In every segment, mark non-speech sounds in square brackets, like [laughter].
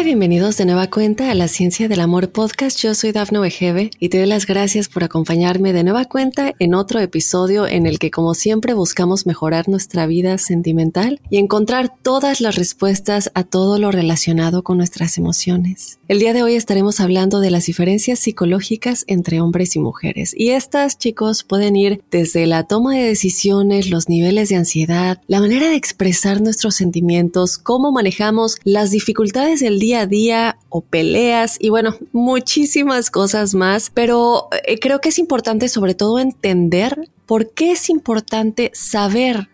Hola, bienvenidos de nueva cuenta a la Ciencia del Amor Podcast. Yo soy Dafne Wegebe y te doy las gracias por acompañarme de nueva cuenta en otro episodio en el que, como siempre, buscamos mejorar nuestra vida sentimental y encontrar todas las respuestas a todo lo relacionado con nuestras emociones. El día de hoy estaremos hablando de las diferencias psicológicas entre hombres y mujeres. Y estas, chicos, pueden ir desde la toma de decisiones, los niveles de ansiedad, la manera de expresar nuestros sentimientos, cómo manejamos las dificultades del día a día o peleas y bueno, muchísimas cosas más, pero eh, creo que es importante sobre todo entender por qué es importante saber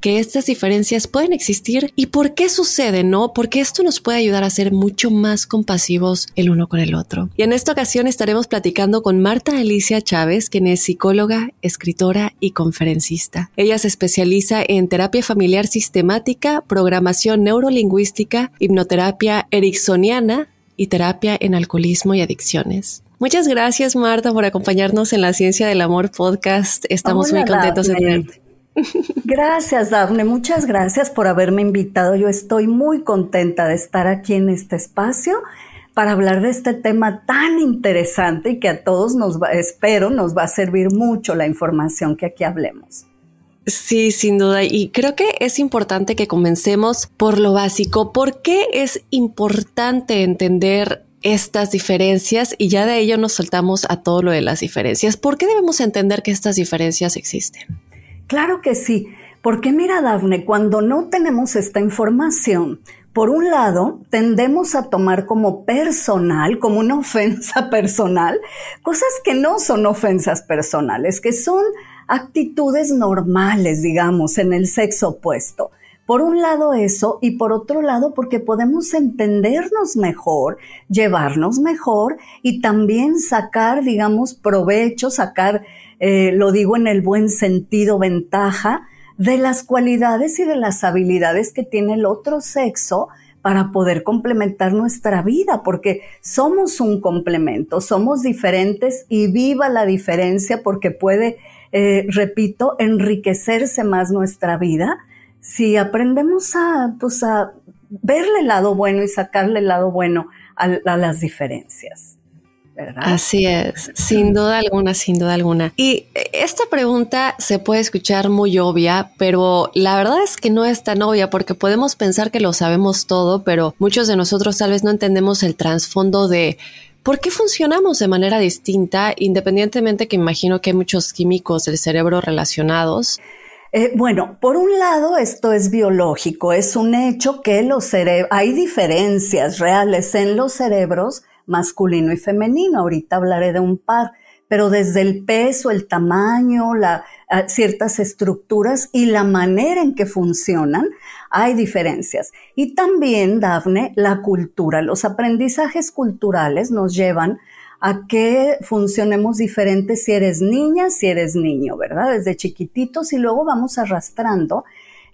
que estas diferencias pueden existir y por qué suceden, ¿no? Porque esto nos puede ayudar a ser mucho más compasivos el uno con el otro. Y en esta ocasión estaremos platicando con Marta Alicia Chávez, quien es psicóloga, escritora y conferencista. Ella se especializa en terapia familiar sistemática, programación neurolingüística, hipnoterapia ericksoniana y terapia en alcoholismo y adicciones. Muchas gracias, Marta, por acompañarnos en la Ciencia del Amor podcast. Estamos muy contentos de tenerte. Gracias, Dafne. Muchas gracias por haberme invitado. Yo estoy muy contenta de estar aquí en este espacio para hablar de este tema tan interesante y que a todos nos va, espero, nos va a servir mucho la información que aquí hablemos. Sí, sin duda. Y creo que es importante que comencemos por lo básico. ¿Por qué es importante entender estas diferencias y ya de ello nos saltamos a todo lo de las diferencias? ¿Por qué debemos entender que estas diferencias existen? Claro que sí, porque mira, Dafne, cuando no tenemos esta información, por un lado, tendemos a tomar como personal, como una [laughs] ofensa personal, cosas que no son ofensas personales, que son actitudes normales, digamos, en el sexo opuesto. Por un lado eso y por otro lado porque podemos entendernos mejor, llevarnos mejor y también sacar, digamos, provecho, sacar eh, lo digo en el buen sentido, ventaja de las cualidades y de las habilidades que tiene el otro sexo para poder complementar nuestra vida, porque somos un complemento, somos diferentes y viva la diferencia porque puede, eh, repito, enriquecerse más nuestra vida si aprendemos a, pues a verle el lado bueno y sacarle el lado bueno a las diferencias. Así es, sin duda alguna, sin duda alguna. Y esta pregunta se puede escuchar muy obvia, pero la verdad es que no es tan obvia porque podemos pensar que lo sabemos todo, pero muchos de nosotros tal vez no entendemos el trasfondo de ¿Por qué funcionamos de manera distinta, independientemente que imagino que hay muchos químicos del cerebro relacionados? Eh, bueno, por un lado, esto es biológico, es un hecho que los hay diferencias reales en los cerebros masculino y femenino. Ahorita hablaré de un par, pero desde el peso, el tamaño, la, ah, ciertas estructuras y la manera en que funcionan, hay diferencias. Y también, Dafne, la cultura. Los aprendizajes culturales nos llevan a que funcionemos diferentes si eres niña, si eres niño, ¿verdad? Desde chiquititos y luego vamos arrastrando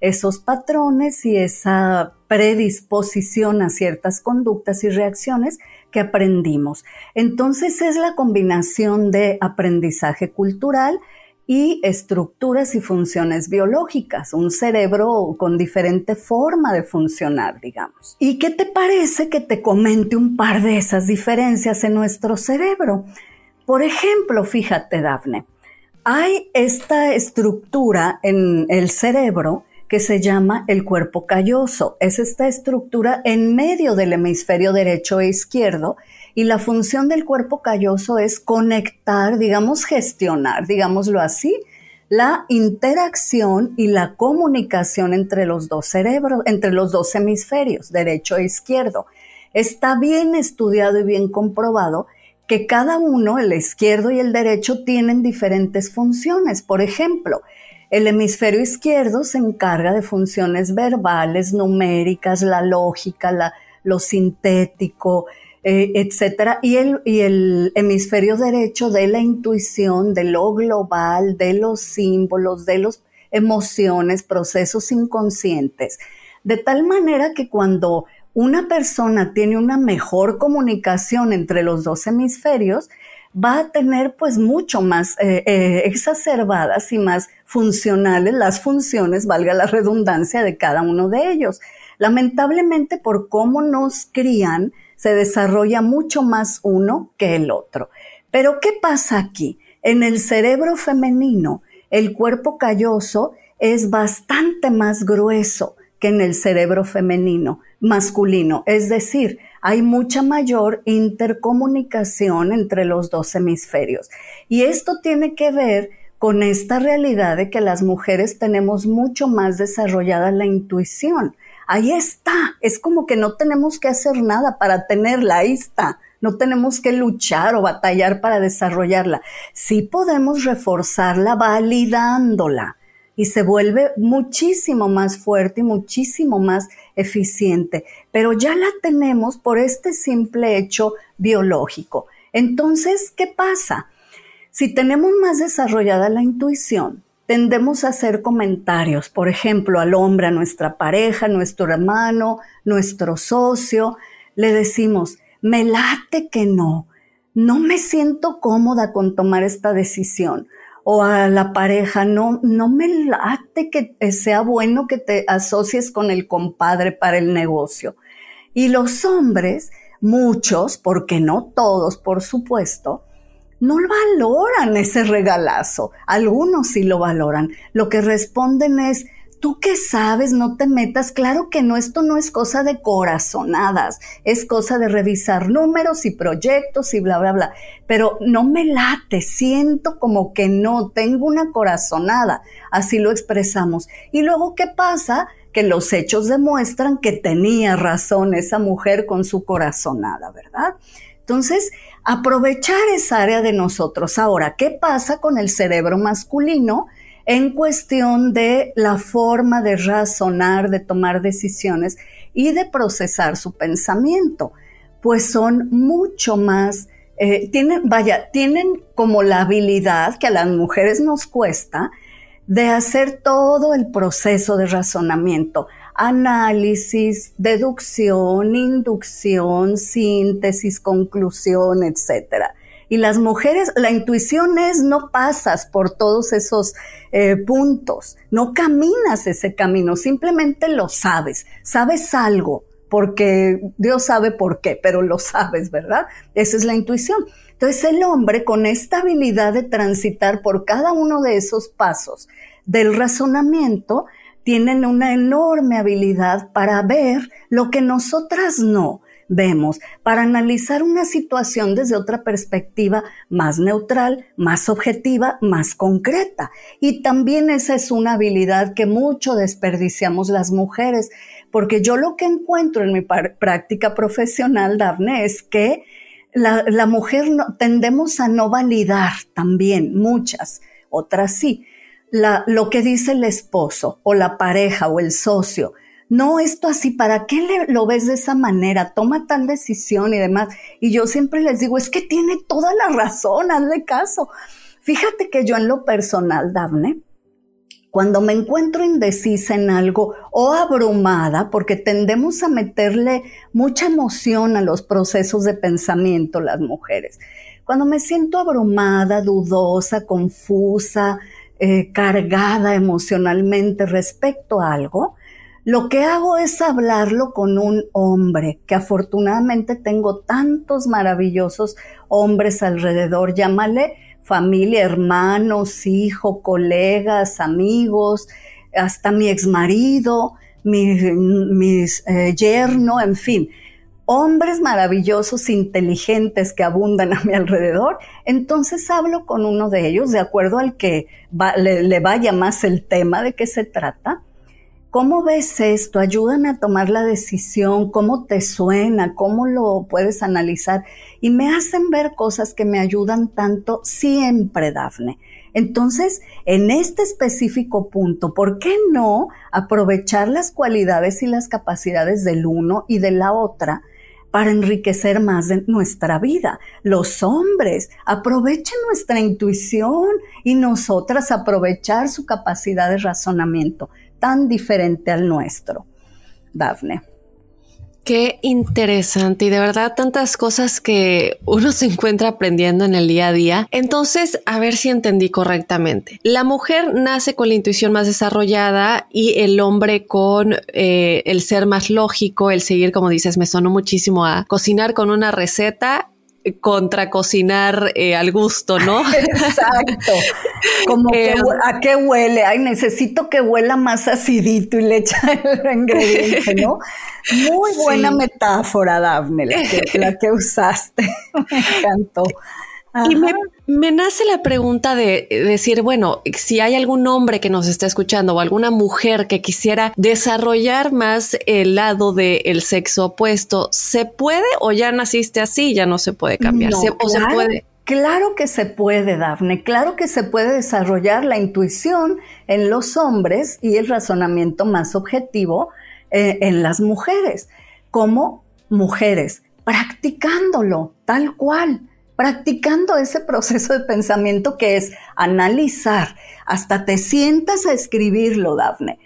esos patrones y esa predisposición a ciertas conductas y reacciones que aprendimos. Entonces es la combinación de aprendizaje cultural y estructuras y funciones biológicas, un cerebro con diferente forma de funcionar, digamos. ¿Y qué te parece que te comente un par de esas diferencias en nuestro cerebro? Por ejemplo, fíjate, Dafne, hay esta estructura en el cerebro que se llama el cuerpo calloso. Es esta estructura en medio del hemisferio derecho e izquierdo y la función del cuerpo calloso es conectar, digamos, gestionar, digámoslo así, la interacción y la comunicación entre los dos cerebros, entre los dos hemisferios, derecho e izquierdo. Está bien estudiado y bien comprobado que cada uno, el izquierdo y el derecho, tienen diferentes funciones. Por ejemplo, el hemisferio izquierdo se encarga de funciones verbales, numéricas, la lógica, lo sintético, eh, etcétera, y el, hemisferio derecho de la intuición, de lo global, de los símbolos, de las emociones, procesos inconscientes. De tal manera que cuando una persona tiene una mejor comunicación entre los dos hemisferios, va a tener pues mucho más eh, eh, exacerbadas y más funcionales las funciones, valga la redundancia, de cada uno de ellos. Lamentablemente por cómo nos crían, se desarrolla mucho más uno que el otro. Pero ¿qué pasa aquí? En el cerebro femenino, el cuerpo calloso es bastante más grueso que en el cerebro femenino masculino, es decir, hay mucha mayor intercomunicación entre los dos hemisferios. Y esto tiene que ver con esta realidad de que las mujeres tenemos mucho más desarrollada la intuición ahí está. Es como que no tenemos que hacer nada para tenerla, ahí está. No tenemos que luchar o batallar para desarrollarla. Sí podemos reforzarla validándola y se vuelve muchísimo más fuerte y muchísimo más eficiente, pero ya la tenemos por este simple hecho biológico. Entonces, ¿qué pasa? Si tenemos más desarrollada la intuición, tendemos a hacer comentarios, por ejemplo, al hombre, a nuestra pareja, nuestro hermano, nuestro socio, le decimos, me late que no, no me siento cómoda con tomar esta decisión. O a la pareja, no, no me late que sea bueno que te asocies con el compadre para el negocio. Y los hombres, muchos, porque no todos, por supuesto, no valoran ese regalazo. Algunos sí lo valoran. Lo que responden es, ¿tú qué sabes? No te metas. Claro que no, esto no es cosa de corazonadas, es cosa de revisar números y proyectos y bla, bla, bla. Pero no me late, siento como que no, tengo una corazonada. Así lo expresamos. Y luego, ¿qué pasa? Que los hechos demuestran que tenía razón esa mujer con su corazonada, ¿verdad? Entonces, aprovechar esa área de nosotros. Ahora, ¿qué pasa con el cerebro masculino en cuestión de la forma de razonar, de tomar decisiones y de procesar su pensamiento? Pues son mucho más, eh, tienen, vaya, tienen como la habilidad que a las mujeres nos cuesta de hacer todo el proceso de razonamiento análisis, deducción, inducción, síntesis, conclusión, etc. Y las mujeres, la intuición es no pasas por todos esos eh, puntos, no caminas ese camino, simplemente lo sabes, sabes algo, porque Dios sabe por qué, pero lo sabes, ¿verdad? Esa es la intuición. Entonces el hombre con esta habilidad de transitar por cada uno de esos pasos del razonamiento, tienen una enorme habilidad para ver lo que nosotras no vemos, para analizar una situación desde otra perspectiva más neutral, más objetiva, más concreta. Y también esa es una habilidad que mucho desperdiciamos las mujeres, porque yo lo que encuentro en mi práctica profesional, Daphne, es que la, mujer tendemos a no validar también, muchas, otras sí lo que dice el esposo o la pareja o el socio. No, esto así, ¿para qué lo ves de esa manera? Toma tal decisión y demás. Y yo siempre les digo, es que tiene toda la razón, hazle caso. Fíjate que yo en lo personal, Dafne, Cuando me encuentro indecisa en algo o abrumada, porque tendemos a meterle mucha emoción a los procesos de pensamiento las mujeres. Cuando me siento abrumada, dudosa, confusa, eh, cargada emocionalmente respecto a algo, lo que hago es hablarlo con un hombre, que afortunadamente tengo tantos maravillosos hombres alrededor, llámale familia, hermanos, hijo, colegas, amigos, hasta mi exmarido, mi, mi eh, yerno, en fin, hombres maravillosos, inteligentes que abundan a mi alrededor, entonces hablo con uno de ellos de acuerdo al que le, le, vaya más el tema de qué se trata ¿Cómo ves esto? Ayúdame a tomar la decisión, cómo te suena, cómo lo puedes analizar. Y me hacen ver cosas que me ayudan tanto siempre, Dafne. Entonces, en este específico punto, ¿por qué no aprovechar las cualidades y las capacidades del uno y de la otra? Para enriquecer más nuestra vida. Los hombres aprovechen nuestra intuición y nosotras aprovechar su capacidad de razonamiento tan diferente al nuestro. Dafne. Qué interesante y de verdad tantas cosas que uno se encuentra aprendiendo en el día a día. Entonces, a ver si entendí correctamente. La mujer nace con la intuición más desarrollada y el hombre con eh, el ser más lógico, el seguir, como dices, me sonó muchísimo a cocinar con una receta contra cocinar eh, al gusto, ¿no? [laughs] Exacto. Como que, eh, a qué huele, ay, necesito que huela más acidito y le echa [laughs] el ingrediente, ¿no? Muy buena metáfora, Daphne, la que usaste. [laughs] Me encantó. Y me, nace la pregunta de decir, bueno, si hay algún hombre que nos está escuchando o alguna mujer que quisiera desarrollar más el lado del sexo opuesto, ¿se puede o ya naciste así y ya no se puede cambiar? ¿O claro, se puede? Claro que se puede, Dafne. Claro que se puede desarrollar la intuición en los hombres y el razonamiento más objetivo eh, en las mujeres, como mujeres, practicándolo tal cual practicando ese proceso de pensamiento que es analizar, hasta te sientas a escribirlo, Dafne,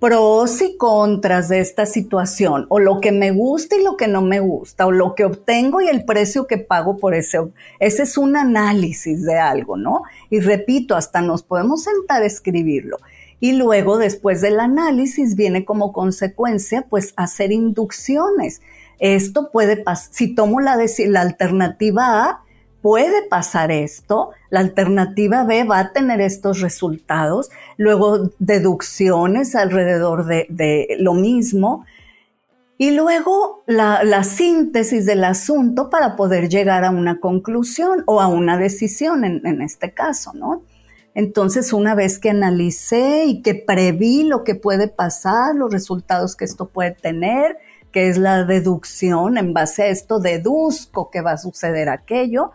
pros y contras de esta situación, o lo que me gusta y lo que no me gusta, o lo que obtengo y el precio que pago por ese. Ese es un análisis de algo, ¿no? Y repito, hasta nos podemos sentar a escribirlo. Y luego, después del análisis, viene como consecuencia, pues, hacer inducciones. Esto puede pasar, si tomo la, la alternativa A, puede pasar esto, la alternativa B va a tener estos resultados, luego deducciones alrededor de, lo mismo, y luego la, síntesis del asunto para poder llegar a una conclusión o a una decisión en, en este caso, ¿no? Entonces, una vez que analicé y que preví lo que puede pasar, los resultados que esto puede tener, que es la deducción, en base a esto deduzco que va a suceder aquello,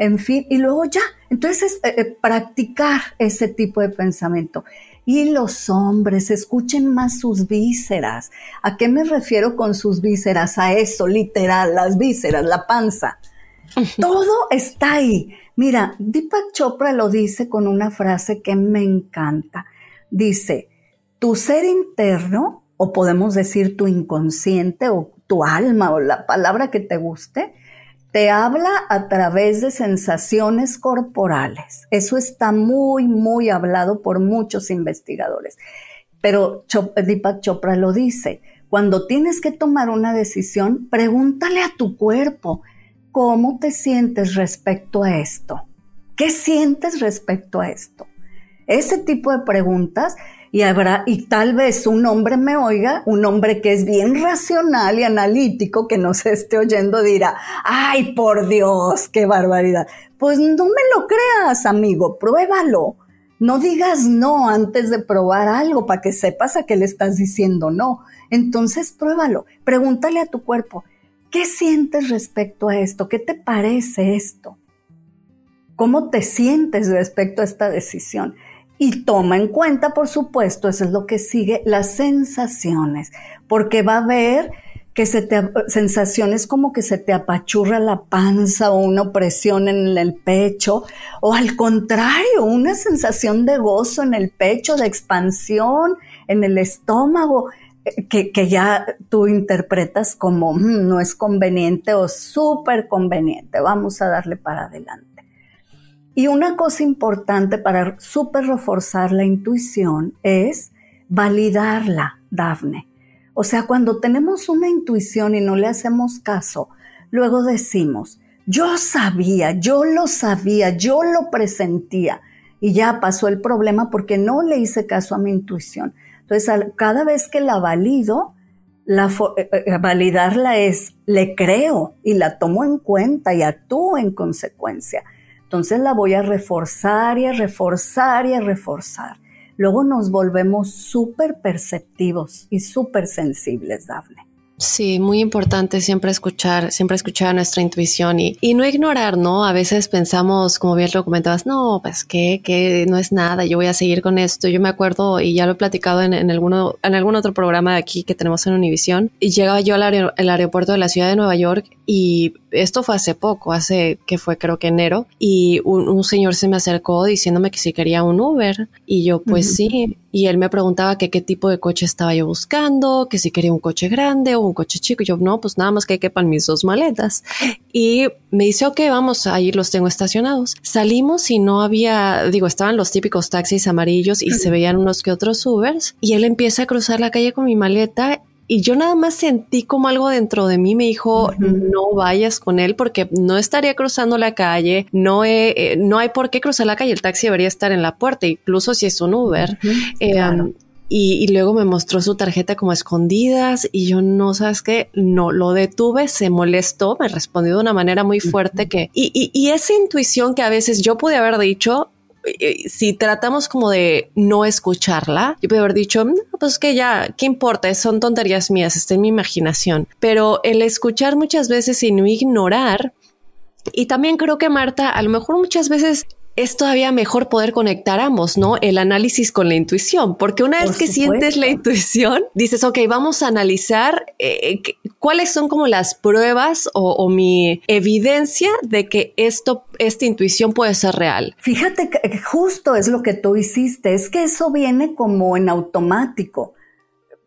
en fin, y luego ya, entonces eh, eh, practicar ese tipo de pensamiento. Y los hombres escuchen más sus vísceras. ¿A qué me refiero con sus vísceras? A eso, literal, las vísceras, la panza. Todo está ahí. Mira, Deepak Chopra lo dice con una frase que me encanta. Dice, tu ser interno, o podemos decir tu inconsciente o tu alma o la palabra que te guste, te habla a través de sensaciones corporales. Eso está muy, muy hablado por muchos investigadores. Pero Deepak Chopra lo dice, cuando tienes que tomar una decisión, pregúntale a tu cuerpo, ¿cómo te sientes respecto a esto? ¿Qué sientes respecto a esto? Ese tipo de preguntas y habrá, y tal vez un hombre me oiga, un hombre que es bien racional y analítico, que no se esté oyendo, dirá, ay, por Dios, qué barbaridad. Pues no me lo creas, amigo, pruébalo. No digas no antes de probar algo para que sepas a qué le estás diciendo no. Entonces pruébalo, pregúntale a tu cuerpo, ¿qué sientes respecto a esto? ¿Qué te parece esto? ¿Cómo te sientes respecto a esta decisión? Y toma en cuenta, por supuesto, eso es lo que sigue, las sensaciones, porque va a ver que se te, sensaciones como que se te apachurra la panza o una opresión en el pecho, o al contrario, una sensación de gozo en el pecho, de expansión en el estómago, eh, que, que ya tú interpretas como mm, no es conveniente o súper conveniente, vamos a darle para adelante. Y una cosa importante para súper reforzar la intuición es validarla, Dafne. O sea, cuando tenemos una intuición y no le hacemos caso, luego decimos, yo sabía, yo lo sabía, yo lo presentía y ya pasó el problema porque no le hice caso a mi intuición. Entonces, cada vez que la valido, la, eh, eh, validarla es, le creo y la tomo en cuenta y actúo en consecuencia. Entonces la voy a reforzar y a reforzar y a reforzar. Luego nos volvemos súper perceptivos y súper sensibles, Dafne. Sí, muy importante siempre escuchar, siempre escuchar nuestra intuición y, no ignorar, ¿no? A veces pensamos, como bien lo comentabas, no, pues que, que no es nada, yo voy a seguir con esto. Yo me acuerdo y ya lo he platicado en, algún otro programa de aquí que tenemos en Univision y llegaba yo al, aeropuerto de la ciudad de Nueva York y esto fue hace poco, hace que fue creo que enero, y un, señor se me acercó diciéndome que si quería un Uber y yo pues sí, y él me preguntaba que qué tipo de coche estaba yo buscando, que si quería un coche grande o un coche chico, y yo no, pues nada más que quepan mis dos maletas. Y me dice, ok, vamos, ahí los tengo estacionados. Salimos y no había, digo, estaban los típicos taxis amarillos y se veían unos que otros Ubers, y él empieza a cruzar la calle con mi maleta y yo nada más sentí como algo dentro de mí me dijo, no vayas con él porque no estaría cruzando la calle, no, eh, no hay por qué cruzar la calle, el taxi debería estar en la puerta, incluso si es un Uber. Em, y, luego me mostró su tarjeta como escondidas y yo no, sabes qué, no lo detuve, se molestó, me respondió de una manera muy fuerte que, y, y, y, esa intuición que a veces yo pude haber dicho, eh, si tratamos como de no escucharla, yo puedo haber dicho, pues que ya, ¿qué importa? Son tonterías mías, está en mi imaginación. Pero el escuchar muchas veces y no ignorar, y también creo que Marta, a lo mejor muchas veces es todavía mejor poder conectar ambos, ¿no? El análisis con la intuición, porque una vez que sientes la intuición, dices, ok, vamos a analizar eh, cuáles son como las pruebas o, mi evidencia de que esto, esta intuición puede ser real. Fíjate que justo es lo que tú hiciste, es que eso viene como en automático,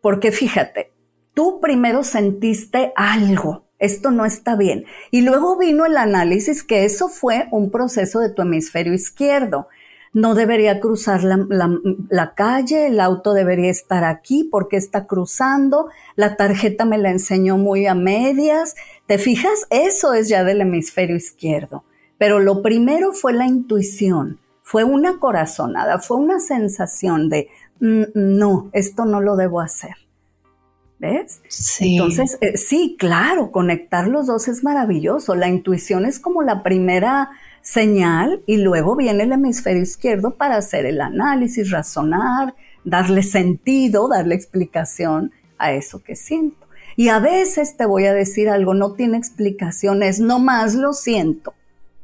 porque fíjate, tú primero sentiste algo esto no está bien. Y luego vino el análisis que eso fue un proceso de tu hemisferio izquierdo. No debería cruzar la, calle, el auto debería estar aquí porque está cruzando, la tarjeta me la enseñó muy a medias. ¿Te fijas? Eso es ya del hemisferio izquierdo. Pero lo primero fue la intuición, fue una corazonada, fue una sensación de, mm, no, esto no lo debo hacer. ¿Ves? Sí. Entonces, eh, sí, claro, conectar los dos es maravilloso. La intuición es como la primera señal y luego viene el hemisferio izquierdo para hacer el análisis, razonar, darle sentido, darle explicación a eso que siento. Y a veces te voy a decir algo, no tiene explicaciones, nomás lo siento.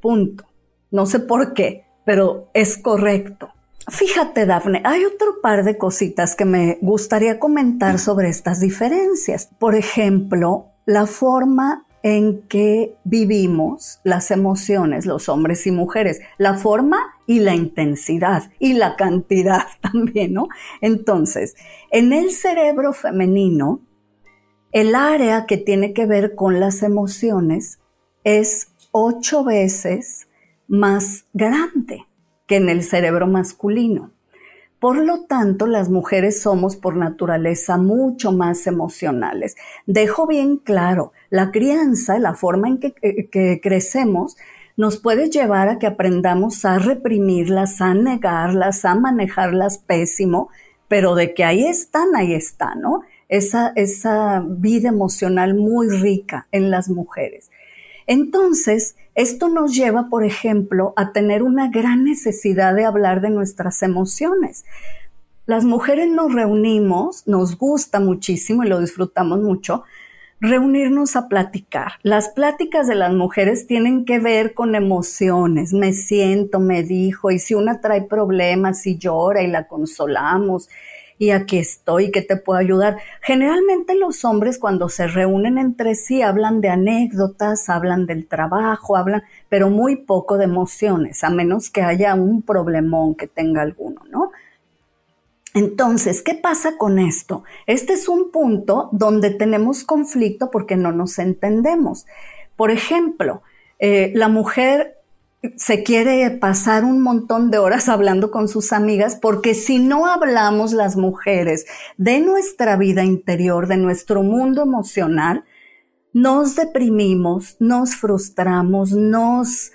Punto. No sé por qué, pero es correcto. Fíjate, Dafne, hay otro par de cositas que me gustaría comentar sobre estas diferencias. Por ejemplo, la forma en que vivimos las emociones, los hombres y mujeres, la forma y la intensidad y la cantidad [laughs] también, ¿no? Entonces, en el cerebro femenino, el área que tiene que ver con las emociones es ocho veces más grande que en el cerebro masculino. Por lo tanto, las mujeres somos por naturaleza mucho más emocionales. Dejo bien claro, la crianza, la forma en que, que, crecemos, nos puede llevar a que aprendamos a reprimirlas, a negarlas, a manejarlas pésimo, pero de que ahí están, ahí están, ¿no? Esa vida emocional muy rica en las mujeres. Entonces, esto nos lleva, por ejemplo, a tener una gran necesidad de hablar de nuestras emociones. Las mujeres nos reunimos, nos gusta muchísimo y lo disfrutamos mucho, reunirnos a platicar. Las pláticas de las mujeres tienen que ver con emociones. Me siento, me dijo, y si una trae problemas y llora y la consolamos. Y aquí estoy, que te puedo ayudar. Generalmente los hombres cuando se reúnen entre sí hablan de anécdotas, hablan del trabajo, hablan, pero muy poco de emociones, a menos que haya un problemón que tenga alguno, ¿no? Entonces, ¿qué pasa con esto? Este es un punto donde tenemos conflicto porque no nos entendemos. Por ejemplo, eh, la mujer se quiere pasar un montón de horas hablando con sus amigas porque si no hablamos las mujeres de nuestra vida interior, de nuestro mundo emocional, nos deprimimos, nos frustramos, nos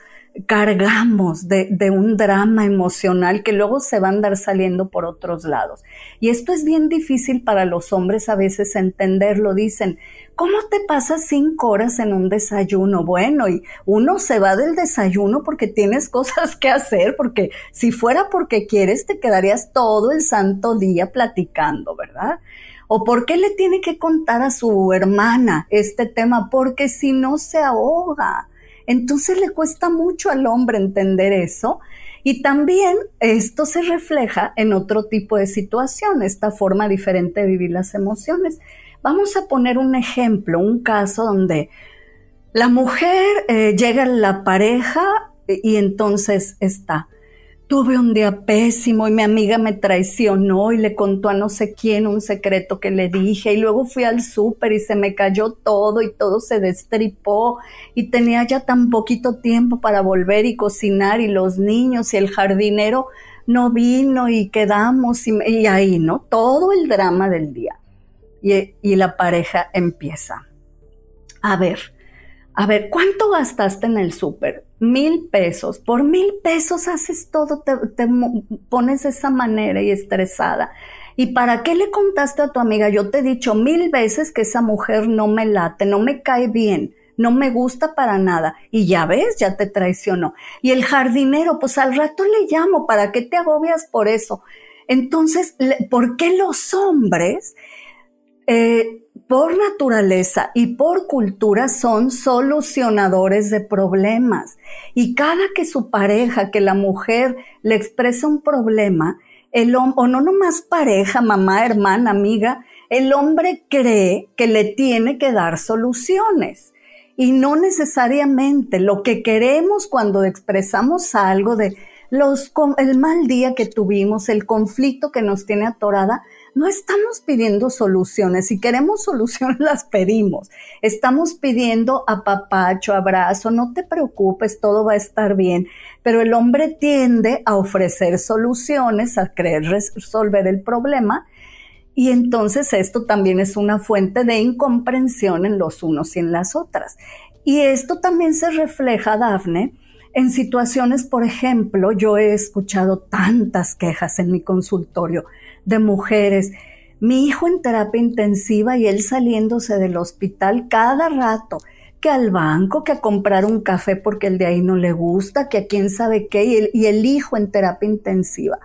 cargamos de, de, un drama emocional que luego se va a andar saliendo por otros lados. Y esto es bien difícil para los hombres a veces entenderlo. Dicen, ¿Cómo te pasas cinco horas en un desayuno? Bueno, y uno se va del desayuno porque tienes [laughs] cosas que hacer, porque si fuera porque quieres, te quedarías todo el santo día platicando, ¿verdad? ¿O por qué le tiene que contar a su hermana este tema? Porque si no se ahoga. Entonces le cuesta mucho al hombre entender eso. Y también esto se refleja en otro tipo de situación, esta forma diferente de vivir las emociones. Vamos a poner un ejemplo, un caso donde la mujer eh, llega a la pareja y entonces está. Tuve un día pésimo y mi amiga me traicionó y le contó a no sé quién un secreto que le dije y luego fui al súper y se me cayó todo y todo se destripó y tenía ya tan poquito tiempo para volver y cocinar y los niños y el jardinero no vino y quedamos y, y ahí, ¿no? Todo el drama del día y, la pareja empieza. A ver, a ver, ¿cuánto gastaste en el súper? Mil pesos. Por mil pesos haces todo, te, pones de esa manera y estresada. ¿Y para qué le contaste a tu amiga? Yo te he dicho mil veces que esa mujer no me late, no me cae bien, no me gusta para nada. Y ya ves, ya te traicionó. Y el jardinero, pues al rato le llamo, ¿para qué te agobias por eso? Entonces, ¿por qué los hombres eh, por naturaleza y por cultura son solucionadores de problemas. Y cada que su pareja, que la mujer le expresa un problema, el o no nomás pareja, mamá, hermana, amiga, el hombre cree que le tiene que dar soluciones. Y no necesariamente lo que queremos cuando expresamos algo de los, el mal día que tuvimos, el conflicto que nos tiene atorada, no estamos pidiendo soluciones. Si queremos soluciones, [laughs] las pedimos. Estamos pidiendo apapacho, abrazo, no te preocupes, todo va a estar bien. Pero el hombre tiende a ofrecer soluciones, a querer resolver el problema. Y entonces esto también es una fuente de incomprensión en los unos y en las otras. Y esto también se refleja, Dafne, en situaciones, por ejemplo, yo he escuchado tantas quejas en mi consultorio de mujeres. Mi hijo en terapia intensiva y él saliéndose del hospital cada rato, que al banco, que a comprar un café porque el de ahí no le gusta, que a quién sabe qué, y el, y el hijo en terapia intensiva.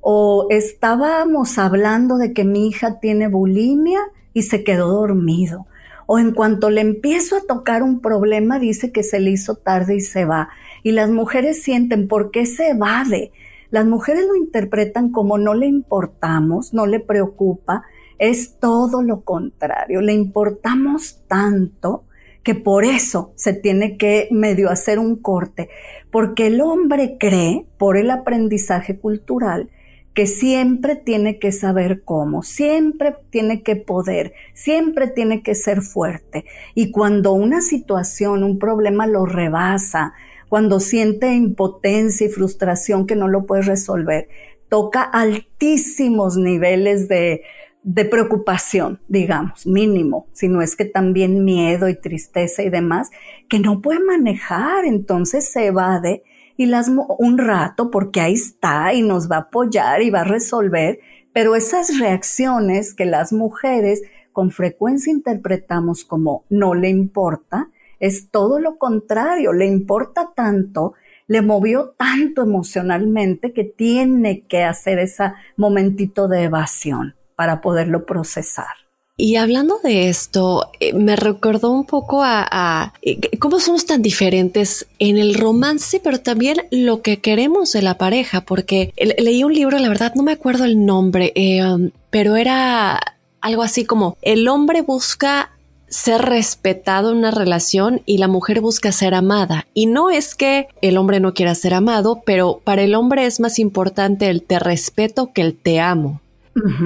O estábamos hablando de que mi hija tiene bulimia y se quedó dormido. O en cuanto le empiezo a tocar un problema, dice que se le hizo tarde y se va. Y las mujeres sienten, ¿por qué se evade? Las mujeres lo interpretan como no le importamos, no le preocupa, es todo lo contrario, le importamos tanto que por eso se tiene que medio hacer un corte, porque el hombre cree, por el aprendizaje cultural, que siempre tiene que saber cómo, siempre tiene que poder, siempre tiene que ser fuerte. Y cuando una situación, un problema lo rebasa, cuando siente impotencia y frustración que no lo puede resolver, toca altísimos niveles de, de preocupación, digamos, mínimo, si no es que también miedo y tristeza y demás, que no puede manejar, entonces se evade y las un rato porque ahí está y nos va a apoyar y va a resolver, pero esas reacciones que las mujeres con frecuencia interpretamos como no le importa, es todo lo contrario, le importa tanto, le movió tanto emocionalmente que tiene que hacer ese momentito de evasión para poderlo procesar. Y hablando de esto, eh, me recordó un poco a, eh, cómo somos tan diferentes en el romance, pero también lo que queremos de la pareja, porque leí un libro, la verdad no me acuerdo el nombre, um, pero era algo así como el hombre busca ser respetado en una relación y la mujer busca ser amada. Y no es que el hombre no quiera ser amado, pero para el hombre es más importante el te respeto que el te amo.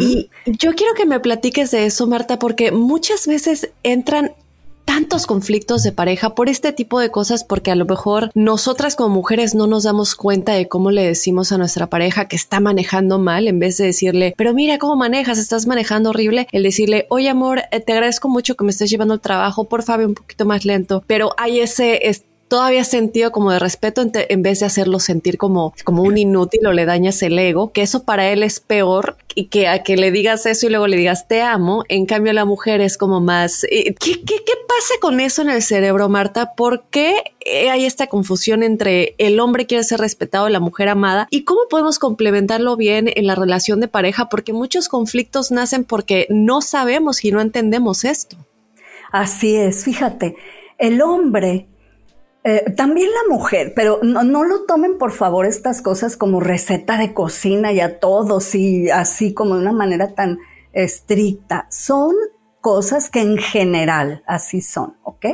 Y yo quiero que me platiques de eso, Marta, porque muchas veces entran tantos conflictos de pareja por este tipo de cosas porque a lo mejor nosotras como mujeres no nos damos cuenta de cómo le decimos a nuestra pareja que está manejando mal en vez de decirle, pero mira cómo manejas, estás manejando horrible, el decirle, oye amor, eh, te agradezco mucho que me estés llevando al trabajo, por favor un poquito más lento, pero hay ese, todavía sentido como de respeto en, vez de hacerlo sentir como, como un inútil o le dañas el ego, que eso para él es peor y que a que le digas eso y luego le digas te amo. En cambio, la mujer es como más. Eh, ¿Qué, qué, qué pasa con eso en el cerebro, Marta? ¿Por qué eh, hay esta confusión entre el hombre quiere ser respetado y la mujer amada? ¿Y cómo podemos complementarlo bien en la relación de pareja? Porque muchos conflictos nacen porque no sabemos y no entendemos esto. Así es, fíjate, el hombre eh, también la mujer, pero no, lo tomen por favor estas cosas como receta de cocina y a todos y así como de una manera tan estricta. Son cosas que en general así son, ¿ok?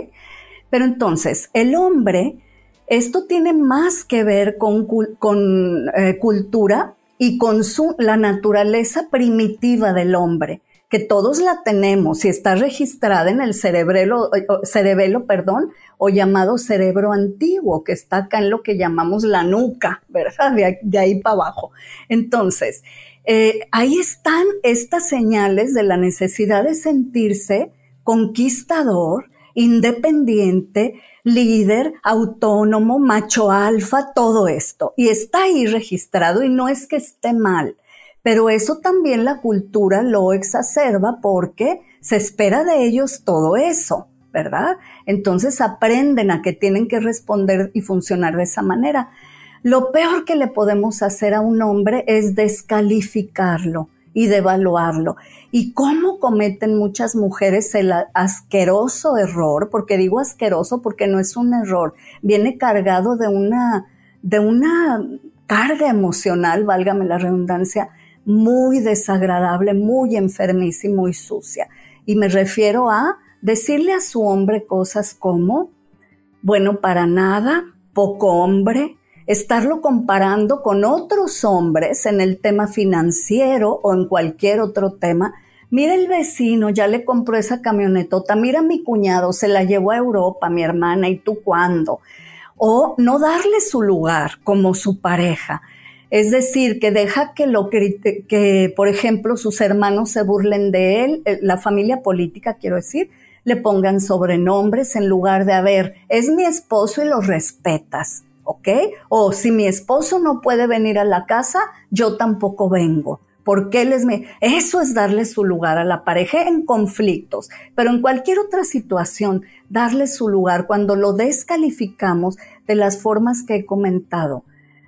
Pero entonces, el hombre, esto tiene más que ver con, con eh, cultura y con su, la naturaleza primitiva del hombre que todos la tenemos y está registrada en el cerebelo, cerebelo perdón, o llamado cerebro antiguo, que está acá en lo que llamamos la nuca, ¿verdad? De, ahí para abajo. Entonces, eh, ahí están estas señales de la necesidad de sentirse conquistador, independiente, líder, autónomo, macho alfa, todo esto. Y está ahí registrado y no es que esté mal pero eso también la cultura lo exacerba porque se espera de ellos todo eso, ¿verdad? Entonces aprenden a que tienen que responder y funcionar de esa manera. Lo peor que le podemos hacer a un hombre es descalificarlo y devaluarlo. ¿Y cómo cometen muchas mujeres el asqueroso error? Porque digo asqueroso porque no es un error, viene cargado de una, de una carga emocional, válgame la redundancia, muy desagradable, muy enfermiza y muy sucia. Y me refiero a decirle a su hombre cosas como, bueno, para nada, poco hombre, estarlo comparando con otros hombres en el tema financiero o en cualquier otro tema. Mira el vecino, ya le compró esa camionetota, mira mi cuñado, se la llevó a Europa, mi hermana, ¿y tú cuándo? O no darle su lugar como su pareja. Es decir, que deja que lo que, por ejemplo, sus hermanos se burlen de él, eh, la familia política, quiero decir, le pongan sobrenombres en lugar de, a ver, es mi esposo y lo respetas, ¿ok? O si mi esposo no puede venir a la casa, yo tampoco vengo. Porque él es mi... Eso es darle su lugar a la pareja en conflictos, pero en cualquier otra situación, darle su lugar cuando lo descalificamos de las formas que he comentado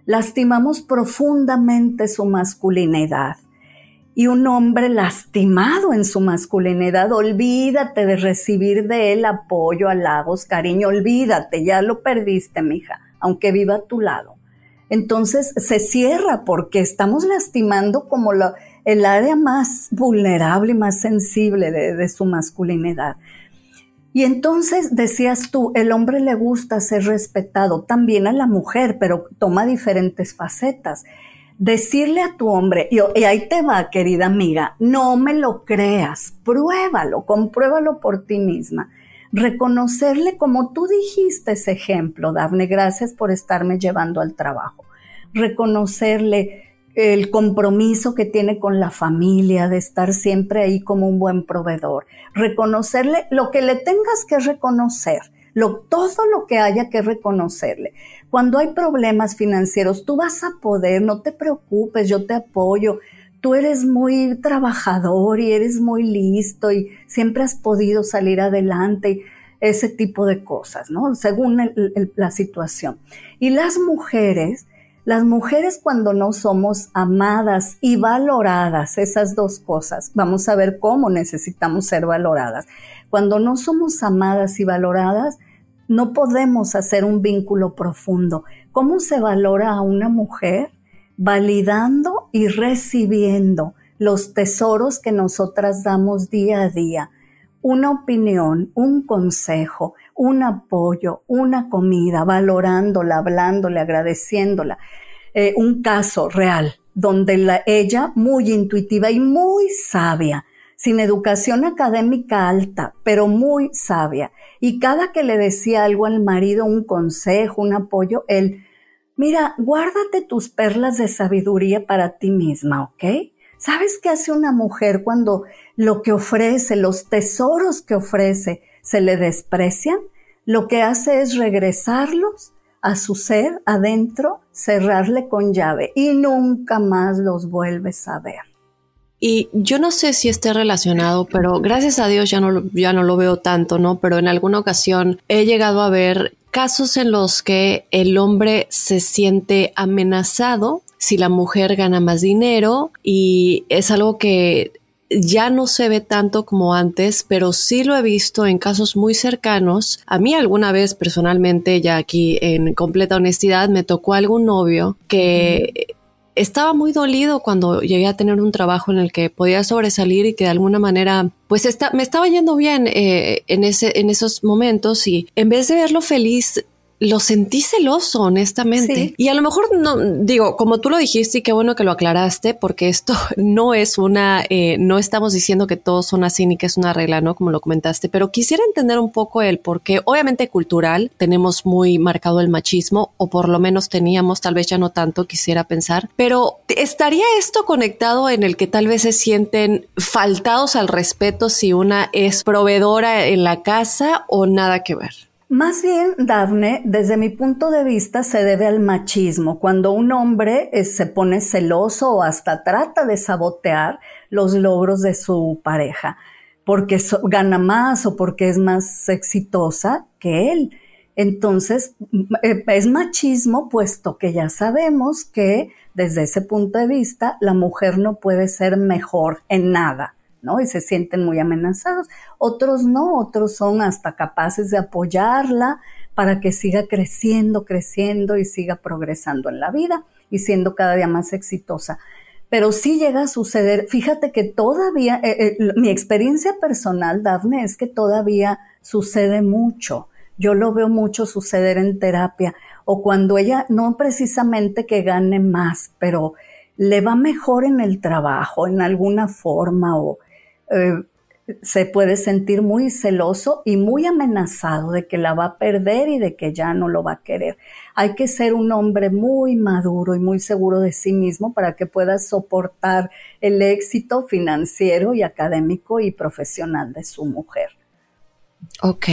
lastimamos profundamente su masculinidad. Y un hombre lastimado en su masculinidad, olvídate de recibir de él apoyo, halagos, cariño, olvídate, ya lo perdiste, mija, aunque viva a tu lado. Entonces se cierra porque estamos lastimando como el área más vulnerable y más sensible de su masculinidad. Y entonces decías tú, el hombre le gusta ser respetado, también a la mujer, pero toma diferentes facetas. Decirle a tu hombre, y, ahí te va, querida amiga, no me lo creas, pruébalo, compruébalo por ti misma. Reconocerle como tú dijiste ese ejemplo, Dafne, gracias por estarme llevando al trabajo. Reconocerle, el compromiso que tiene con la familia, de estar siempre ahí como un buen proveedor, reconocerle lo que le tengas que reconocer, todo lo que haya que reconocerle. Cuando hay problemas financieros, tú vas a poder, no te preocupes, yo te apoyo. Tú eres muy trabajador y eres muy listo y siempre has podido salir adelante y ese tipo de cosas, ¿no? Según la situación. Y las mujeres, las mujeres cuando no somos amadas y valoradas, esas dos cosas, vamos a ver cómo necesitamos ser valoradas. Cuando no somos amadas y valoradas, no podemos hacer un vínculo profundo. ¿Cómo se valora a una mujer? Validando y recibiendo los tesoros que nosotras damos día a día. Una opinión, un consejo, un apoyo, una comida, valorándola, hablándole, agradeciéndola. Eh, un caso real donde la, ella, muy intuitiva y muy sabia, sin educación académica alta, pero muy sabia, y cada que le decía algo al marido, un consejo, un apoyo, él, mira, guárdate tus perlas de sabiduría para ti misma, ¿ok? ¿Sabes qué hace una mujer cuando lo que ofrece, los tesoros que ofrece, se le desprecian? Lo que hace es regresarlos a su ser adentro, cerrarle con llave y nunca más los vuelves a ver. Y yo no sé si esté relacionado, pero gracias a Dios ya no, ya no lo veo tanto, ¿no? Pero en alguna ocasión he llegado a ver casos en los que el hombre se siente amenazado si la mujer gana más dinero y es algo que ya no se ve tanto como antes, pero sí lo he visto en casos muy cercanos. A mí alguna vez personalmente, ya aquí en completa honestidad, me tocó algún novio que estaba muy dolido cuando llegué a tener un trabajo en el que podía sobresalir y que de alguna manera pues está, me estaba yendo bien eh, en, ese, en esos momentos y en vez de verlo feliz lo sentí celoso, honestamente. Y a lo mejor no, digo, como tú lo dijiste y qué bueno que lo aclaraste, porque esto [laughs] no es una, eh, no estamos diciendo que todos son así ni que es una regla, ¿no? Como lo comentaste, pero quisiera entender un poco el por qué, obviamente cultural, tenemos muy marcado el machismo, o por lo menos teníamos, tal vez ya no tanto, quisiera pensar, pero ¿estaría esto conectado en el que tal vez se sienten faltados al respeto si una es proveedora en la casa o nada que ver? Más bien, Dafne, desde mi punto de vista, se debe al machismo. Cuando un hombre eh, se pone celoso o hasta trata de sabotear los logros de su pareja, porque gana más o porque es más exitosa que él. Entonces, eh, es machismo, puesto que ya sabemos que desde ese punto de vista, la mujer no puede ser mejor en nada. Y se sienten muy amenazados. Otros no, otros son hasta capaces de apoyarla para que siga creciendo, creciendo y siga progresando en la vida y siendo cada día más exitosa. Pero sí llega a suceder, fíjate que todavía, eh, eh, mi experiencia personal, Dafne, es que todavía sucede mucho. Yo lo veo mucho suceder en terapia o cuando ella, no precisamente que gane más, pero le va mejor en el trabajo, en alguna forma o eh, se puede sentir muy celoso y muy amenazado de que la va a perder y de que ya no lo va a querer. Hay que ser un hombre muy maduro y muy seguro de sí mismo para que pueda soportar el éxito financiero y académico y profesional de su mujer. Ok,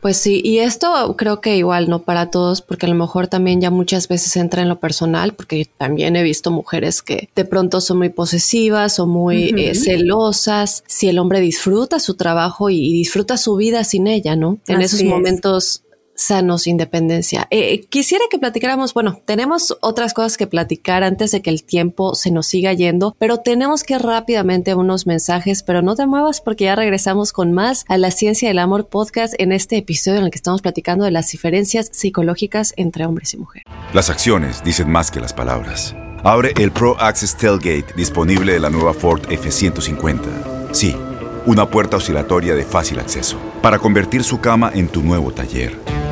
pues sí, y esto creo que igual no para todos, porque a lo mejor también ya muchas veces entra en lo personal, porque también he visto mujeres que de pronto son muy posesivas o muy eh, celosas. Si el hombre disfruta su trabajo y, disfruta su vida sin ella, ¿no? En esos momentos sanos independencia. Eh, quisiera que platicáramos, bueno, tenemos otras cosas que platicar antes de que el tiempo se nos siga yendo, pero tenemos que rápidamente unos mensajes, pero no te muevas porque ya regresamos con más a la ciencia del amor podcast en este episodio en el que estamos platicando de las diferencias psicológicas entre hombres y mujeres. Las acciones dicen más que las palabras. Abre el Pro Access Tailgate disponible de la nueva Ford F150. Sí, una puerta oscilatoria de fácil acceso para convertir su cama en tu nuevo taller.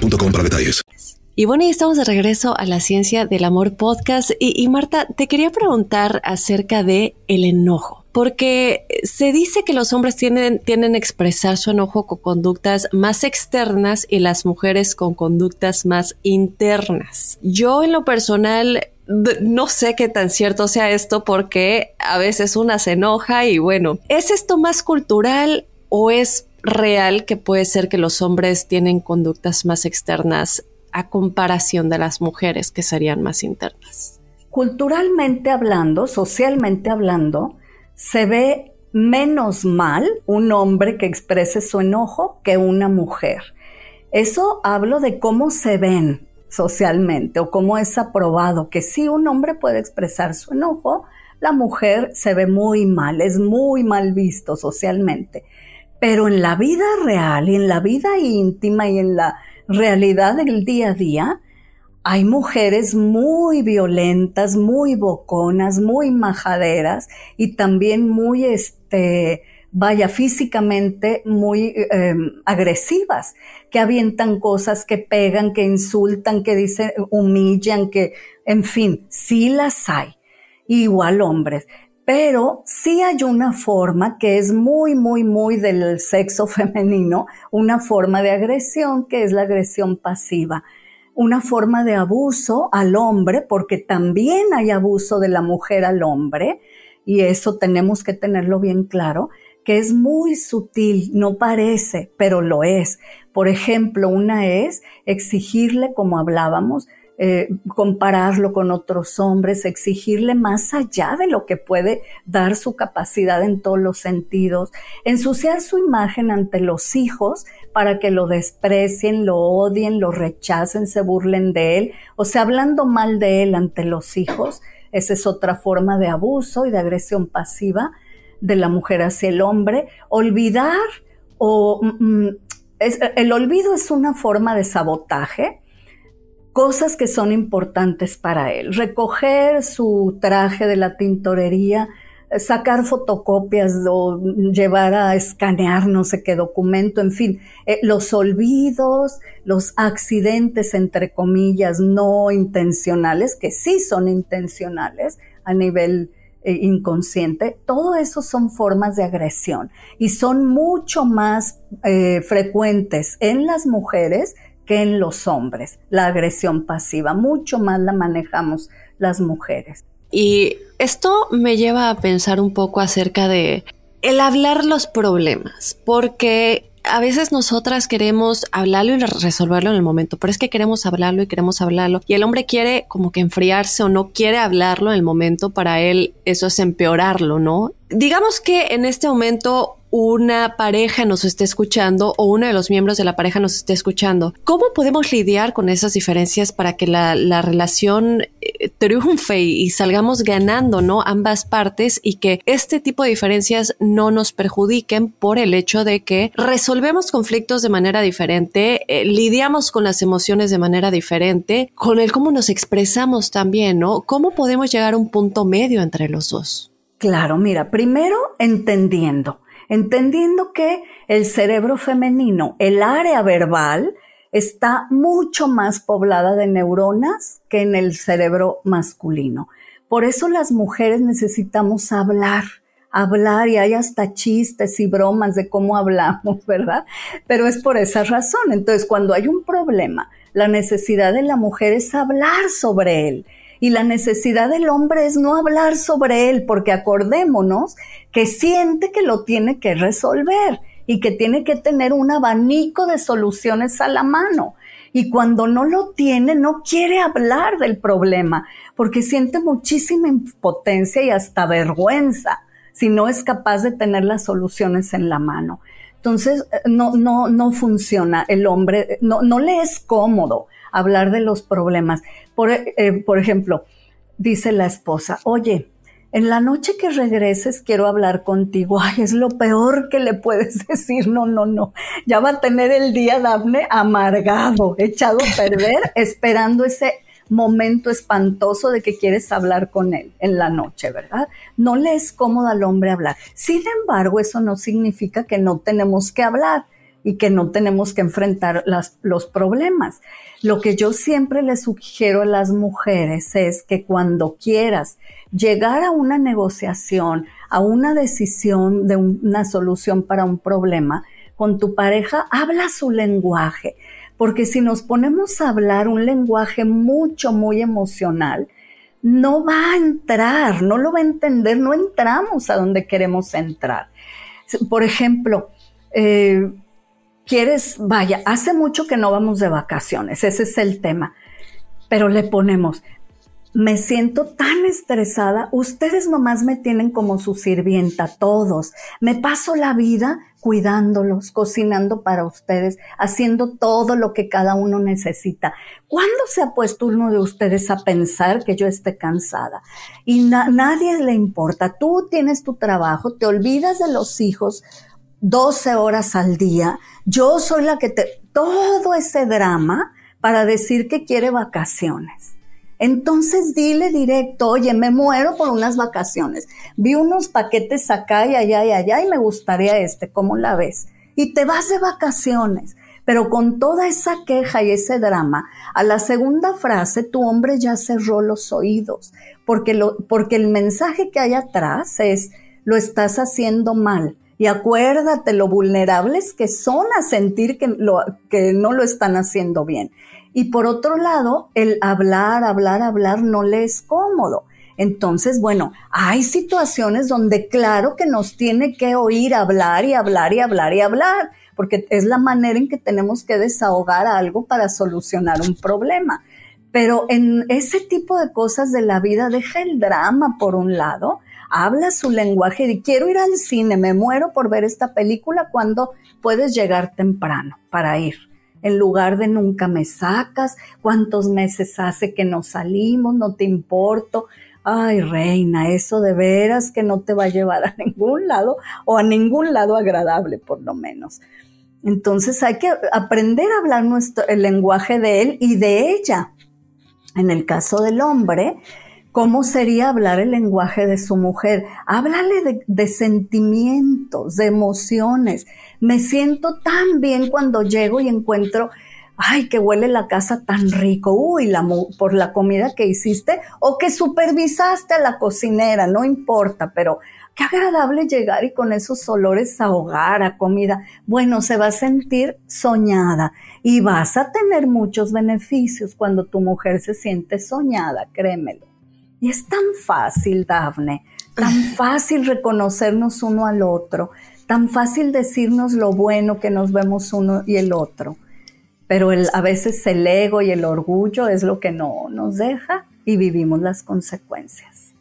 detalles. Y bueno, y estamos de regreso a la ciencia del amor podcast. Y, Marta, te quería preguntar acerca de el enojo. Porque se dice que los hombres tienen, tienen a expresar su enojo con conductas más externas y las mujeres con conductas más internas. Yo en lo personal no sé qué tan cierto sea esto porque a veces una se enoja y bueno, ¿es esto más cultural o es real que puede ser que los hombres tienen conductas más externas a comparación de las mujeres que serían más internas? Culturalmente hablando, socialmente hablando, se ve menos mal un hombre que exprese su enojo que una mujer. Eso hablo de cómo se ven socialmente o cómo es aprobado que si un hombre puede expresar su enojo, la mujer se ve muy mal, es muy mal visto socialmente. Pero en la vida real y en la vida íntima y en la realidad del día a día, hay mujeres muy violentas, muy boconas, muy majaderas y también muy, este, vaya, físicamente muy em, agresivas, que avientan cosas, que pegan, que insultan, que dicen, humillan, que, en fin, sí las hay. Igual hombres. Pero sí hay una forma que es muy, muy, muy del sexo [laughs] femenino, una forma de agresión que es la agresión pasiva una forma de abuso al hombre, porque también hay abuso de la mujer al hombre, y eso tenemos que tenerlo bien claro, que es muy sutil, no parece, pero lo es. Por ejemplo, una es exigirle, como hablábamos, eh, compararlo con otros hombres, exigirle más allá de lo que puede dar su capacidad en todos los sentidos, ensuciar su imagen ante los hijos para que lo desprecien, lo odien, lo rechacen, se burlen de él, o sea, hablando mal de él ante los hijos, esa es otra forma de abuso y de agresión pasiva de la mujer hacia el hombre, olvidar o... Mm, mm, el olvido es una forma de sabotaje cosas que son importantes para él. Recoger su traje de la tintorería, sacar fotocopias o llevar a escanear no sé qué documento, en fin, eh, los olvidos, los accidentes, entre comillas, no intencionales, que sí son intencionales a nivel eh, inconsciente, todo eso son formas de agresión y son mucho más eh, frecuentes en las mujeres que en los hombres, la agresión pasiva. Mucho más la manejamos las mujeres. Y esto me lleva a pensar un poco acerca de el hablar los problemas, porque a veces nosotras queremos hablarlo y resolverlo en el momento, pero es que queremos hablarlo y queremos hablarlo y el hombre quiere como que enfriarse o no quiere hablarlo en el momento, para él eso es empeorarlo, ¿no? Digamos que en este momento una pareja nos esté escuchando o uno de los miembros de la pareja nos esté escuchando. ¿Cómo podemos lidiar con esas diferencias para que la, relación eh, triunfe y salgamos ganando, ¿no? Ambas partes y que este tipo de diferencias no nos perjudiquen por el hecho de que resolvemos conflictos de manera diferente, eh, lidiamos con las emociones de manera diferente, con el cómo nos expresamos también, ¿no? ¿Cómo podemos llegar a un punto medio entre los dos? Claro, mira, primero entendiendo entendiendo que el cerebro femenino, el área verbal, está mucho más poblada de neuronas que en el cerebro masculino. Por eso las mujeres necesitamos hablar, hablar y hay hasta chistes y bromas de cómo hablamos, [laughs] ¿verdad? Pero es por esa razón. Entonces, cuando hay un problema, la necesidad de la mujer es hablar sobre él y la necesidad del hombre es no hablar sobre él, porque acordémonos que siente que lo tiene que resolver y que tiene que tener un abanico de soluciones a la mano. Y cuando no lo tiene, no quiere hablar del problema, porque siente muchísima impotencia y hasta vergüenza si no es capaz de tener las soluciones en la mano. Entonces, eh, no, no, no funciona. El hombre no, no le es cómodo hablar de los problemas. Por, eh, por ejemplo, dice la esposa, oye, en la noche que regreses quiero hablar contigo. [laughs] Ay, es lo peor que le puedes [laughs] decir. No, no, no. Ya va a tener el día, Dafne, amargado, echado a [laughs] perder, esperando ese momento espantoso de que quieres hablar con él en la noche, ¿verdad? No le es cómodo al hombre hablar. Sin embargo, eso no significa que no tenemos que hablar y que no tenemos que enfrentar los problemas. Lo que yo siempre le sugiero a las mujeres es que cuando quieras llegar a una negociación, a una decisión de una solución para un problema con tu pareja, habla su lenguaje. Porque si nos ponemos a hablar un lenguaje mucho, muy emocional, no va a entrar, no lo va a entender, no entramos a donde queremos entrar. Por ejemplo, eh, quieres, vaya, hace mucho que no vamos de vacaciones, ese es el tema, pero le ponemos, me siento tan estresada, ustedes nomás me tienen como su sirvienta, todos. Me paso la vida cuidándolos, cocinando para ustedes, haciendo todo lo que cada uno necesita. ¿Cuándo se ha puesto uno de ustedes a pensar que yo esté cansada? Y nadie le importa. Tú tienes tu trabajo, te olvidas de los hijos 12 horas al día. Yo soy la que te... Todo ese drama para decir que quiere vacaciones. Entonces dile directo, oye, me muero por unas vacaciones. Vi unos paquetes acá y allá y allá y me gustaría este, ¿cómo la ves? Y te vas de vacaciones. Pero con toda esa queja y ese drama, a la segunda frase tu hombre ya cerró los oídos, porque, lo, porque el mensaje que hay atrás es, lo estás haciendo mal. Y acuérdate lo vulnerables que son a sentir que, no lo están haciendo bien. Y por otro lado, el hablar, hablar, hablar no le es cómodo. Entonces, bueno, hay situaciones donde claro que nos tiene que oír hablar y hablar y hablar y hablar, porque es la manera en que tenemos que desahogar algo para solucionar un problema. Pero en ese tipo de cosas de la vida, deja el drama por un lado, habla su lenguaje de quiero ir al cine, me muero por ver esta película cuando puedes llegar temprano para ir en lugar de nunca me sacas, cuántos meses hace que no salimos, no te importo. Ay, reina, eso de veras que no te va a llevar a ningún lado o a ningún lado agradable, por lo menos. Entonces hay que aprender a hablar nuestro, el lenguaje de él y de ella. En el caso del hombre, ¿Cómo sería hablar el lenguaje de su mujer? Háblale de, sentimientos, de emociones. Me siento tan bien cuando llego y encuentro, ay, que huele la casa tan rico, uy, la, por la comida que hiciste o que supervisaste a la cocinera, no importa, pero qué agradable llegar y con esos olores a hogar, a comida. Bueno, se va a sentir soñada y vas a tener muchos beneficios cuando tu mujer se siente soñada, créemelo. Y es tan fácil, Dafne, tan fácil reconocernos uno al otro, tan fácil decirnos lo bueno que nos vemos uno y el otro. Pero el, a veces el ego y el orgullo es lo que no nos deja y vivimos las consecuencias.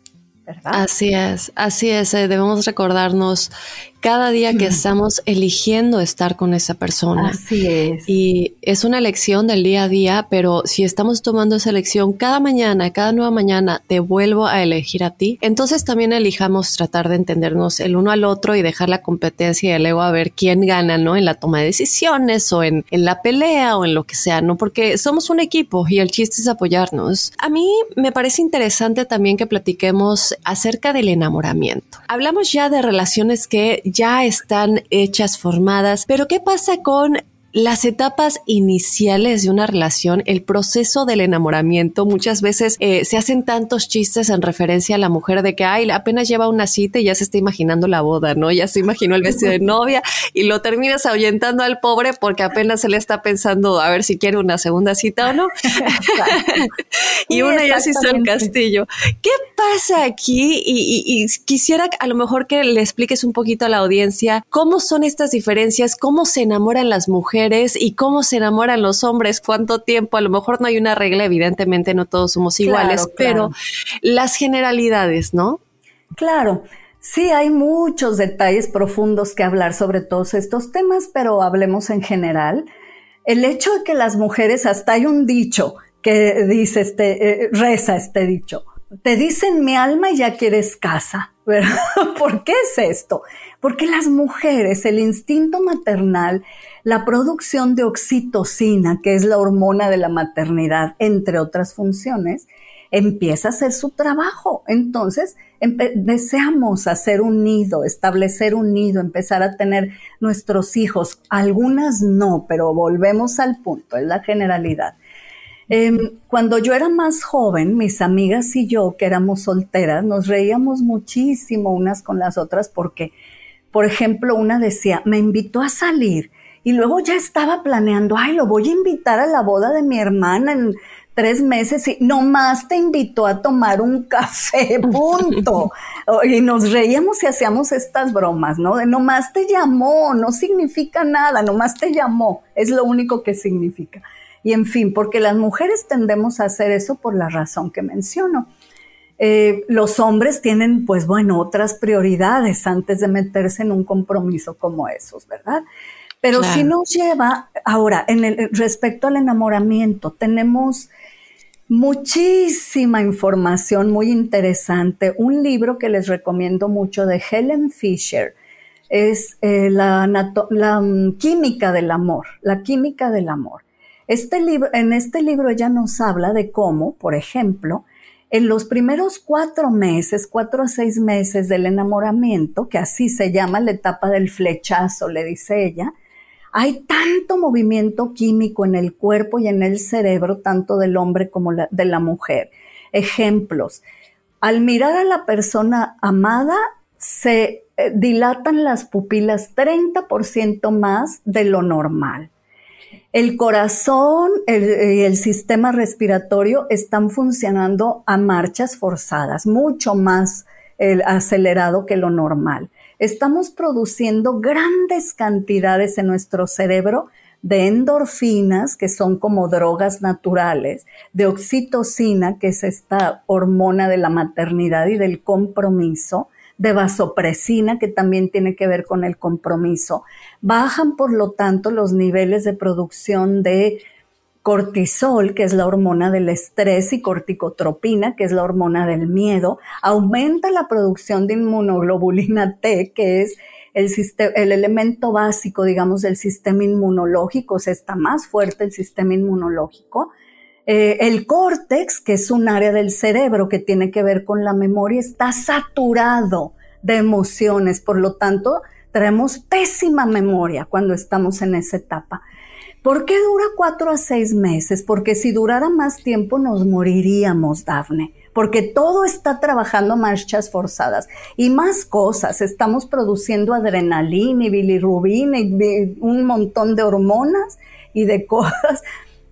¿verdad? Así es, así es. Eh, debemos recordarnos cada día que estamos eligiendo estar con esa persona. Así es. Y es una elección del día a día, pero si estamos tomando esa elección cada mañana, cada nueva mañana, te vuelvo a elegir a ti, entonces también elijamos tratar de entendernos el uno al otro y dejar la competencia y el ego a ver quién gana, ¿no? En la toma de decisiones o en, en la pelea o en lo que sea, ¿no? Porque somos un equipo y el chiste es apoyarnos. A mí me parece interesante también que platiquemos acerca del enamoramiento. Hablamos ya de relaciones que ya están hechas, formadas, pero ¿qué pasa con las etapas iniciales de una relación, el proceso del enamoramiento, muchas veces eh, se hacen tantos chistes en referencia a la mujer de que, ay, apenas lleva una cita y ya se está imaginando la boda, ¿no? Ya se imaginó el vestido de novia y lo terminas ahuyentando al pobre porque apenas se le está pensando a ver si quiere una segunda cita o no. [laughs] y una ya se hizo el castillo. ¿Qué pasa aquí? Y, y quisiera a lo mejor que le expliques un poquito a la audiencia cómo son estas diferencias, cómo se enamoran las mujeres y cómo se enamoran los hombres, cuánto tiempo, a lo mejor no hay una regla, evidentemente no todos somos iguales, pero las generalidades, ¿no? Claro. Sí, hay muchos detalles profundos que hablar sobre todos estos temas, pero hablemos en general. El hecho de que las mujeres, hasta hay un dicho que dice este, eh, reza este dicho, te dicen mi alma y ya quieres casa. [laughs] ¿Por qué es esto? Porque las mujeres, el instinto maternal, la producción de oxitocina, que es la hormona de la maternidad, entre otras funciones, empieza a hacer su trabajo. Entonces, deseamos hacer un nido, establecer un nido, empezar a tener nuestros hijos. Algunas no, pero volvemos al punto, es la generalidad. Em, cuando yo era más joven, mis amigas y yo, que éramos solteras, nos reíamos muchísimo unas con las otras porque, por ejemplo, una decía, me invitó a salir y luego ya estaba planeando, ay, lo voy a invitar a la boda de mi hermana en tres meses y nomás te invitó a tomar un [laughs] café, punto. y nos reíamos y hacíamos estas bromas, ¿no? De nomás te llamó, no significa nada, nomás te llamó, es lo único que significa. Y en fin, porque las mujeres tendemos a hacer eso por la razón que menciono. Eh, los hombres tienen, pues bueno, otras prioridades antes de meterse en un compromiso como esos, ¿verdad? Pero si nos lleva, ahora, en el, respecto al enamoramiento, tenemos muchísima información muy interesante. Un libro que les recomiendo mucho de Helen Fisher es eh, la, la, mm, química del amor, la química del amor. Este libro, en este libro ella nos habla de cómo, por ejemplo, en los primeros cuatro meses, cuatro a seis meses del enamoramiento, que así se llama la etapa del flechazo, le dice ella, hay tanto movimiento químico en el cuerpo y en el cerebro, tanto del hombre como de la mujer. Ejemplos. Al mirar a la persona amada, se eh, dilatan las pupilas 30% más de lo normal. El corazón y el, sistema respiratorio están funcionando a marchas forzadas, mucho más acelerado que lo normal. Estamos produciendo grandes cantidades en nuestro cerebro de endorfinas, que son como drogas naturales, de oxitocina, que es esta hormona de la maternidad y del compromiso, de vasopresina, que también tiene que ver con el compromiso. Bajan, por lo tanto, los niveles de producción de cortisol, que es la hormona del estrés, y corticotropina, que es la hormona del miedo, aumenta la producción de inmunoglobulina T, que es el, el elemento básico, digamos, del sistema inmunológico, o sea, está más fuerte el sistema inmunológico. Eh, el córtex, que es un área del cerebro que tiene que ver con la memoria, está saturado de emociones, por lo tanto, traemos pésima memoria cuando estamos en esa etapa. ¿Por qué dura cuatro a seis meses? Porque si durara más tiempo nos moriríamos, Dafne. Porque todo está trabajando marchas forzadas y más cosas. Estamos produciendo adrenalina y bilirrubina y un montón de hormonas y de [laughs] cosas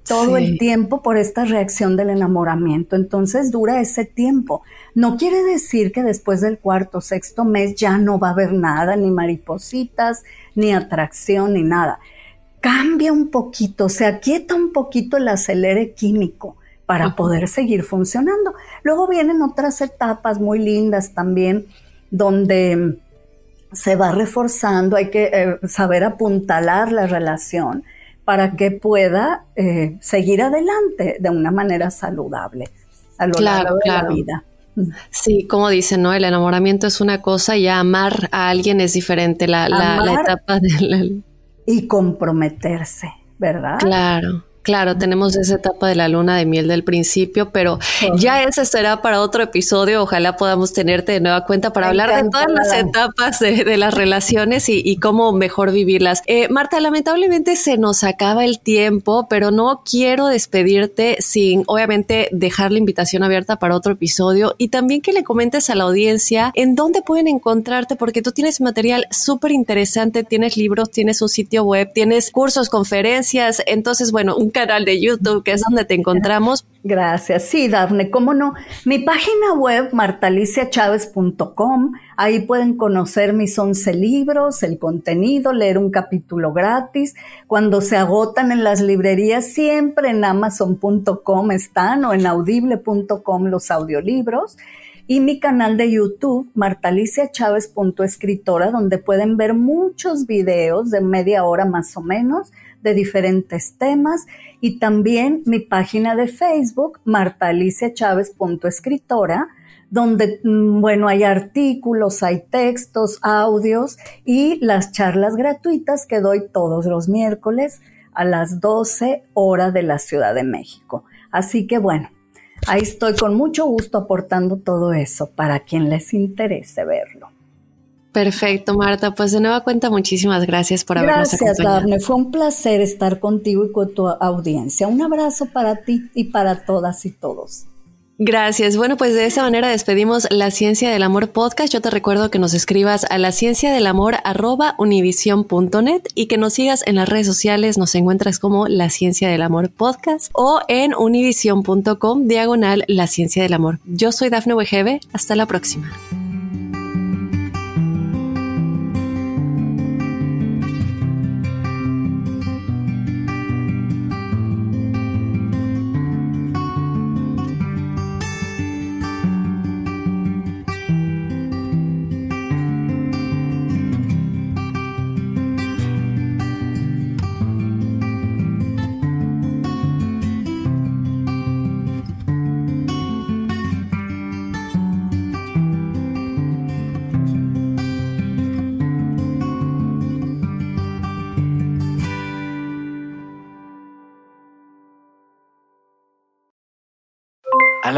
todo el tiempo por esta reacción del enamoramiento. Entonces dura ese tiempo. No quiere decir que después del cuarto, sexto mes ya no va a haber nada, ni maripositas, ni atracción, ni nada cambia un poquito, se aquieta un poquito el acelere químico para poder seguir funcionando. Luego vienen otras etapas muy lindas también donde se va reforzando, hay que eh, saber apuntalar la relación para que pueda eh, seguir adelante de una manera saludable a lo largo de la vida. Sí, como dicen, ¿no? El enamoramiento es una cosa y amar a alguien es diferente. La, la, la etapa [laughs] de la, y comprometerse, ¿verdad? Claro. Claro, tenemos esa etapa de la luna de miel del principio, pero ya esa será para otro episodio. Ojalá podamos tenerte de nueva cuenta para hablar de todas las etapas de, las relaciones y, cómo mejor vivirlas. Eh, Marta, lamentablemente se nos acaba el tiempo, pero no quiero despedirte sin, obviamente, dejar la invitación abierta para otro episodio y también que le comentes a la audiencia en dónde pueden encontrarte, porque tú tienes material súper interesante, tienes libros, tienes un sitio web, tienes cursos, conferencias. Entonces, bueno, un canal de YouTube, que es donde te encontramos. Gracias. Sí, Dafne, cómo no. Mi página web, martaliciachavez.com, ahí pueden conocer mis 11 libros, el contenido, leer un capítulo gratis. Cuando se agotan en las librerías, siempre en amazon.com están o en audible.com los audiolibros y mi canal de YouTube, martaliciachavez.escritora, donde pueden ver muchos videos de media hora más o menos de diferentes temas y también mi página de Facebook, martaliciachavez.escritora, donde, mm, bueno, hay artículos, hay textos, audios y las charlas gratuitas que doy todos los miércoles a las 12 horas de la Ciudad de México. Así que bueno, ahí estoy con mucho gusto aportando todo eso para quien les interese verlo. Perfecto, Marta. Pues de nueva cuenta, muchísimas gracias por habernos gracias, acompañado. Gracias, Fue un placer estar contigo y con tu audiencia. Un abrazo para ti y para todas y todos. Gracias. Bueno, pues de esa manera despedimos La Ciencia del Amor podcast. Yo te recuerdo que nos escribas a la ciencia del amor arroba univision.net y que nos sigas en las redes sociales. Nos encuentras como La Ciencia del Amor podcast o en univision.com diagonal La Ciencia del Amor. Yo soy Dafne Wegebe. Hasta la próxima.